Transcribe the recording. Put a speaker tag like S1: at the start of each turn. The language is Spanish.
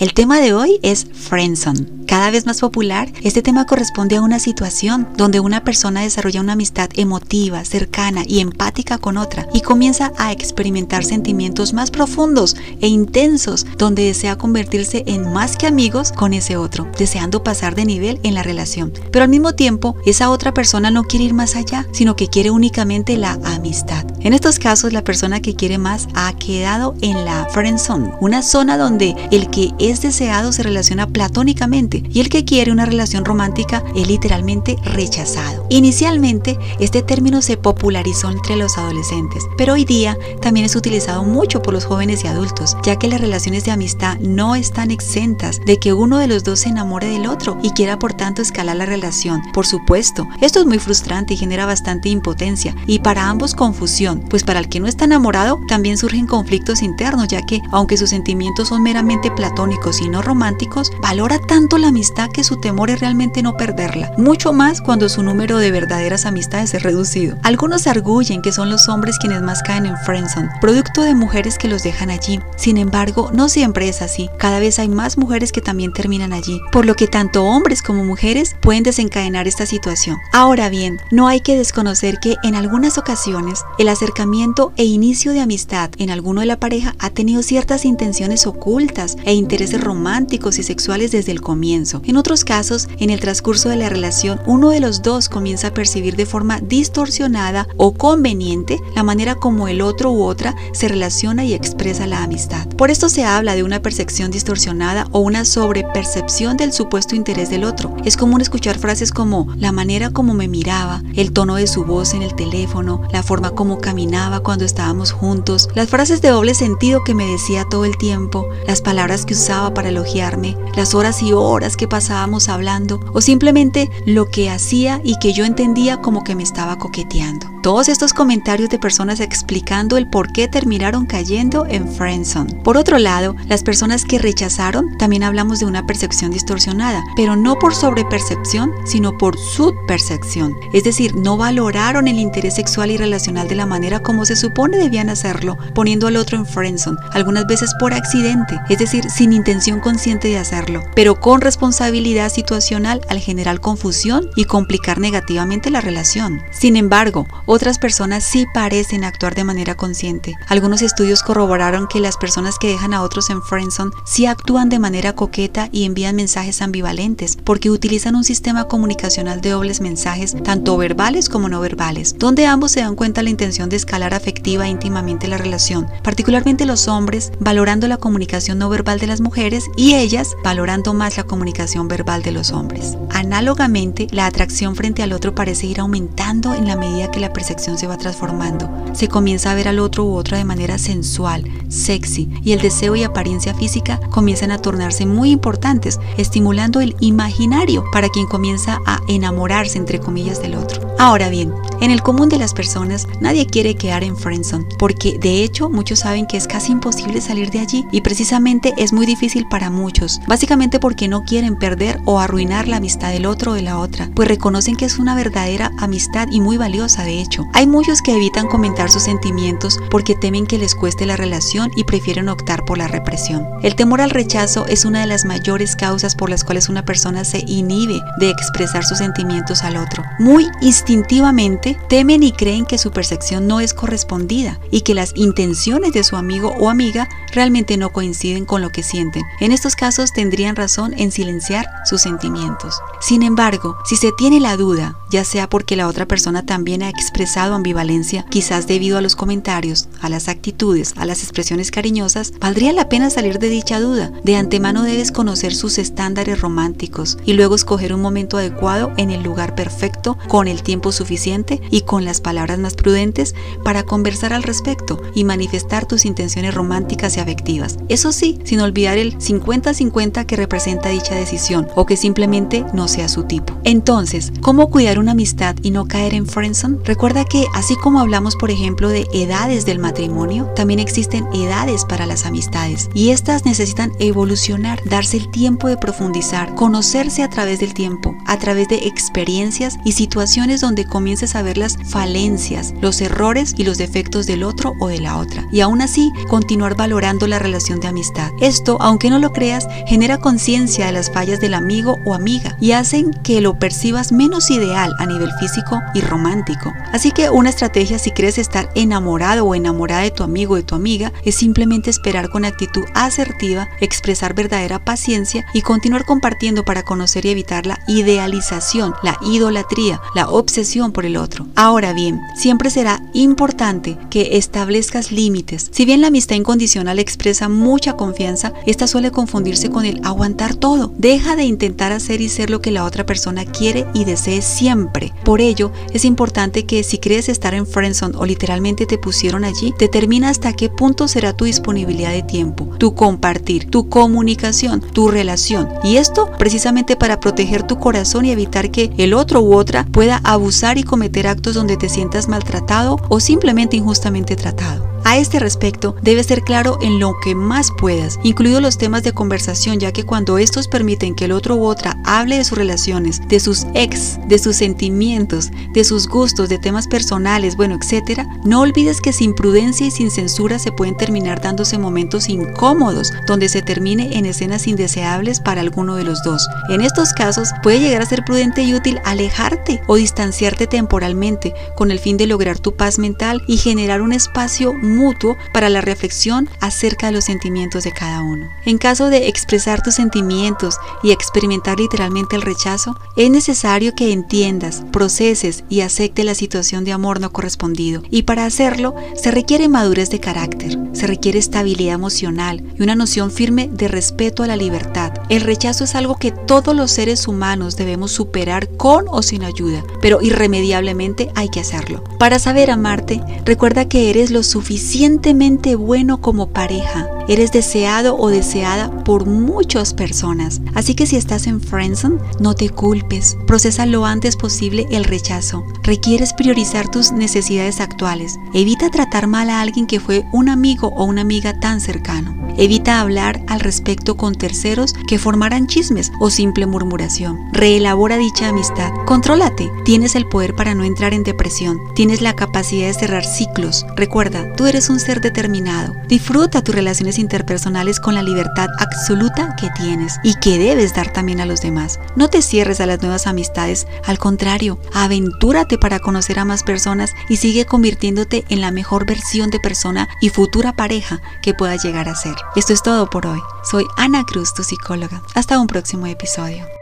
S1: El tema de hoy es friendzone. Cada vez más popular, este tema corresponde a una situación donde una persona desarrolla una amistad emotiva, cercana y empática con otra y comienza a experimentar sentimientos más profundos e intensos donde desea convertirse en más que amigos con ese otro, deseando pasar de nivel en la relación. Pero al mismo tiempo, esa otra persona no quiere ir más allá, sino que quiere únicamente la amistad. En estos casos, la persona que quiere más ha quedado en la friend zone, una zona donde el que es deseado se relaciona platónicamente y el que quiere una relación romántica es literalmente rechazado. Inicialmente, este término se popularizó entre los adolescentes, pero hoy día también es utilizado mucho por los jóvenes y adultos, ya que las relaciones de amistad no están exentas de que uno de los dos se enamore del otro y quiera por tanto escalar la relación. Por supuesto, esto es muy frustrante y genera bastante impotencia y para ambos confusión pues para el que no está enamorado también surgen conflictos internos, ya que aunque sus sentimientos son meramente platónicos y no románticos, valora tanto la amistad que su temor es realmente no perderla, mucho más cuando su número de verdaderas amistades es reducido. Algunos arguyen que son los hombres quienes más caen en friendzone, producto de mujeres que los dejan allí. Sin embargo, no siempre es así. Cada vez hay más mujeres que también terminan allí, por lo que tanto hombres como mujeres pueden desencadenar esta situación. Ahora bien, no hay que desconocer que en algunas ocasiones el acercamiento e inicio de amistad en alguno de la pareja ha tenido ciertas intenciones ocultas e intereses románticos y sexuales desde el comienzo. En otros casos, en el transcurso de la relación, uno de los dos comienza a percibir de forma distorsionada o conveniente la manera como el otro u otra se relaciona y expresa la amistad. Por esto se habla de una percepción distorsionada o una sobrepercepción del supuesto interés del otro. Es común escuchar frases como la manera como me miraba, el tono de su voz en el teléfono, la forma como caminaba cuando estábamos juntos, las frases de doble sentido que me decía todo el tiempo, las palabras que usaba para elogiarme, las horas y horas que pasábamos hablando, o simplemente lo que hacía y que yo entendía como que me estaba coqueteando. Todos estos comentarios de personas explicando el por qué terminaron cayendo en friendzone. Por otro lado, las personas que rechazaron también hablamos de una percepción distorsionada, pero no por sobrepercepción, sino por subpercepción. Es decir, no valoraron el interés sexual y relacional de la manera como se supone debían hacerlo, poniendo al otro en friendzone, algunas veces por accidente, es decir, sin intención consciente de hacerlo, pero con responsabilidad situacional al generar confusión y complicar negativamente la relación. Sin embargo, otras personas sí parecen actuar de manera consciente. Algunos estudios corroboraron que las personas que dejan a otros en friendzone sí actúan de manera coqueta y envían mensajes ambivalentes, porque utilizan un sistema comunicacional de dobles mensajes, tanto verbales como no verbales, donde ambos se dan cuenta la intención de escalar afectiva e íntimamente la relación, particularmente los hombres valorando la comunicación no verbal de las mujeres y ellas valorando más la comunicación verbal de los hombres. Análogamente, la atracción frente al otro parece ir aumentando en la medida que la se va transformando. Se comienza a ver al otro u otra de manera sensual, sexy, y el deseo y apariencia física comienzan a tornarse muy importantes, estimulando el imaginario para quien comienza a enamorarse entre comillas del otro. Ahora bien, en el común de las personas nadie quiere quedar en friendzone, porque de hecho muchos saben que es casi imposible salir de allí y precisamente es muy difícil para muchos, básicamente porque no quieren perder o arruinar la amistad del otro o de la otra, pues reconocen que es una verdadera amistad y muy valiosa de hecho. Hay muchos que evitan comentar sus sentimientos porque temen que les cueste la relación y prefieren optar por la represión. El temor al rechazo es una de las mayores causas por las cuales una persona se inhibe de expresar sus sentimientos al otro. Muy instintivamente temen y creen que su percepción no es correspondida y que las intenciones de su amigo o amiga realmente no coinciden con lo que sienten. En estos casos tendrían razón en silenciar sus sentimientos. Sin embargo, si se tiene la duda, ya sea porque la otra persona también ha expresado ambivalencia, quizás debido a los comentarios, a las actitudes, a las expresiones cariñosas, valdría la pena salir de dicha duda. De antemano debes conocer sus estándares románticos y luego escoger un momento adecuado en el lugar perfecto, con el tiempo suficiente y con las palabras más prudentes para conversar al respecto y manifestar tus intenciones románticas y afectivas. Eso sí, sin olvidar el 50-50 que representa dicha decisión o que simplemente no sea su tipo. Entonces, ¿cómo cuidar una amistad y no caer en friendzone? Recuerda que así como hablamos por ejemplo de edades del matrimonio, también existen edades para las amistades y estas necesitan evolucionar, darse el tiempo de profundizar, conocerse a través del tiempo, a través de experiencias y situaciones donde donde comiences a ver las falencias, los errores y los defectos del otro o de la otra. Y aún así, continuar valorando la relación de amistad. Esto, aunque no lo creas, genera conciencia de las fallas del amigo o amiga y hacen que lo percibas menos ideal a nivel físico y romántico. Así que una estrategia si quieres estar enamorado o enamorada de tu amigo o de tu amiga es simplemente esperar con actitud asertiva, expresar verdadera paciencia y continuar compartiendo para conocer y evitar la idealización, la idolatría, la obsesión por el otro. Ahora bien, siempre será importante que establezcas límites. Si bien la amistad incondicional expresa mucha confianza, esta suele confundirse con el aguantar todo. Deja de intentar hacer y ser lo que la otra persona quiere y desee siempre. Por ello, es importante que si crees estar en friendzone o literalmente te pusieron allí, determina hasta qué punto será tu disponibilidad de tiempo, tu compartir, tu comunicación, tu relación. Y esto precisamente para proteger tu corazón y evitar que el otro u otra pueda abusar y cometer actos donde te sientas maltratado o simplemente injustamente tratado. A este respecto, debes ser claro en lo que más puedas, incluidos los temas de conversación, ya que cuando estos permiten que el otro u otra hable de sus relaciones, de sus ex, de sus sentimientos, de sus gustos, de temas personales, bueno, etcétera, no olvides que sin prudencia y sin censura se pueden terminar dándose momentos incómodos, donde se termine en escenas indeseables para alguno de los dos. En estos casos, puede llegar a ser prudente y útil alejarte o distanciarte temporalmente con el fin de lograr tu paz mental y generar un espacio mutuo para la reflexión acerca de los sentimientos de cada uno. En caso de expresar tus sentimientos y experimentar literalmente el rechazo, es necesario que entiendas, proceses y acepte la situación de amor no correspondido. Y para hacerlo se requiere madurez de carácter, se requiere estabilidad emocional y una noción firme de respeto a la libertad. El rechazo es algo que todos los seres humanos debemos superar con o sin ayuda, pero irremediablemente hay que hacerlo. Para saber amarte, recuerda que eres lo suficiente suficientemente bueno como pareja. Eres deseado o deseada por muchas personas. Así que si estás en Friendzone, no te culpes. Procesa lo antes posible el rechazo. Requieres priorizar tus necesidades actuales. Evita tratar mal a alguien que fue un amigo o una amiga tan cercano. Evita hablar al respecto con terceros que formaran chismes o simple murmuración. Reelabora dicha amistad. Contrólate. Tienes el poder para no entrar en depresión. Tienes la capacidad de cerrar ciclos. Recuerda, tú eres un ser determinado. Disfruta tus relaciones interpersonales con la libertad absoluta que tienes y que debes dar también a los demás. No te cierres a las nuevas amistades, al contrario, aventúrate para conocer a más personas y sigue convirtiéndote en la mejor versión de persona y futura pareja que puedas llegar a ser. Esto es todo por hoy. Soy Ana Cruz, tu psicóloga. Hasta un próximo episodio.